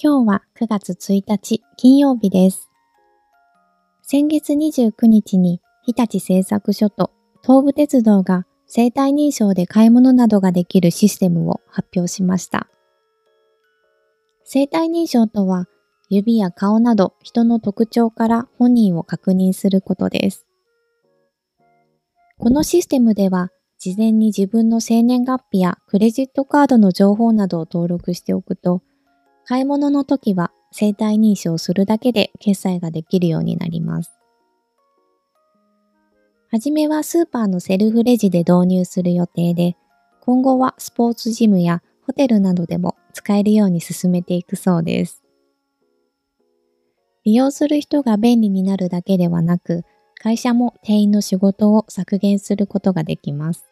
今日は9月1日金曜日です。先月29日に日立製作所と東武鉄道が生体認証で買い物などができるシステムを発表しました。生体認証とは指や顔など人の特徴から本人を確認することです。このシステムでは事前に自分の生年月日やクレジットカードの情報などを登録しておくと、買い物の時は生体認証するだけで決済ができるようになります。はじめはスーパーのセルフレジで導入する予定で、今後はスポーツジムやホテルなどでも使えるように進めていくそうです。利用する人が便利になるだけではなく、会社も店員の仕事を削減することができます。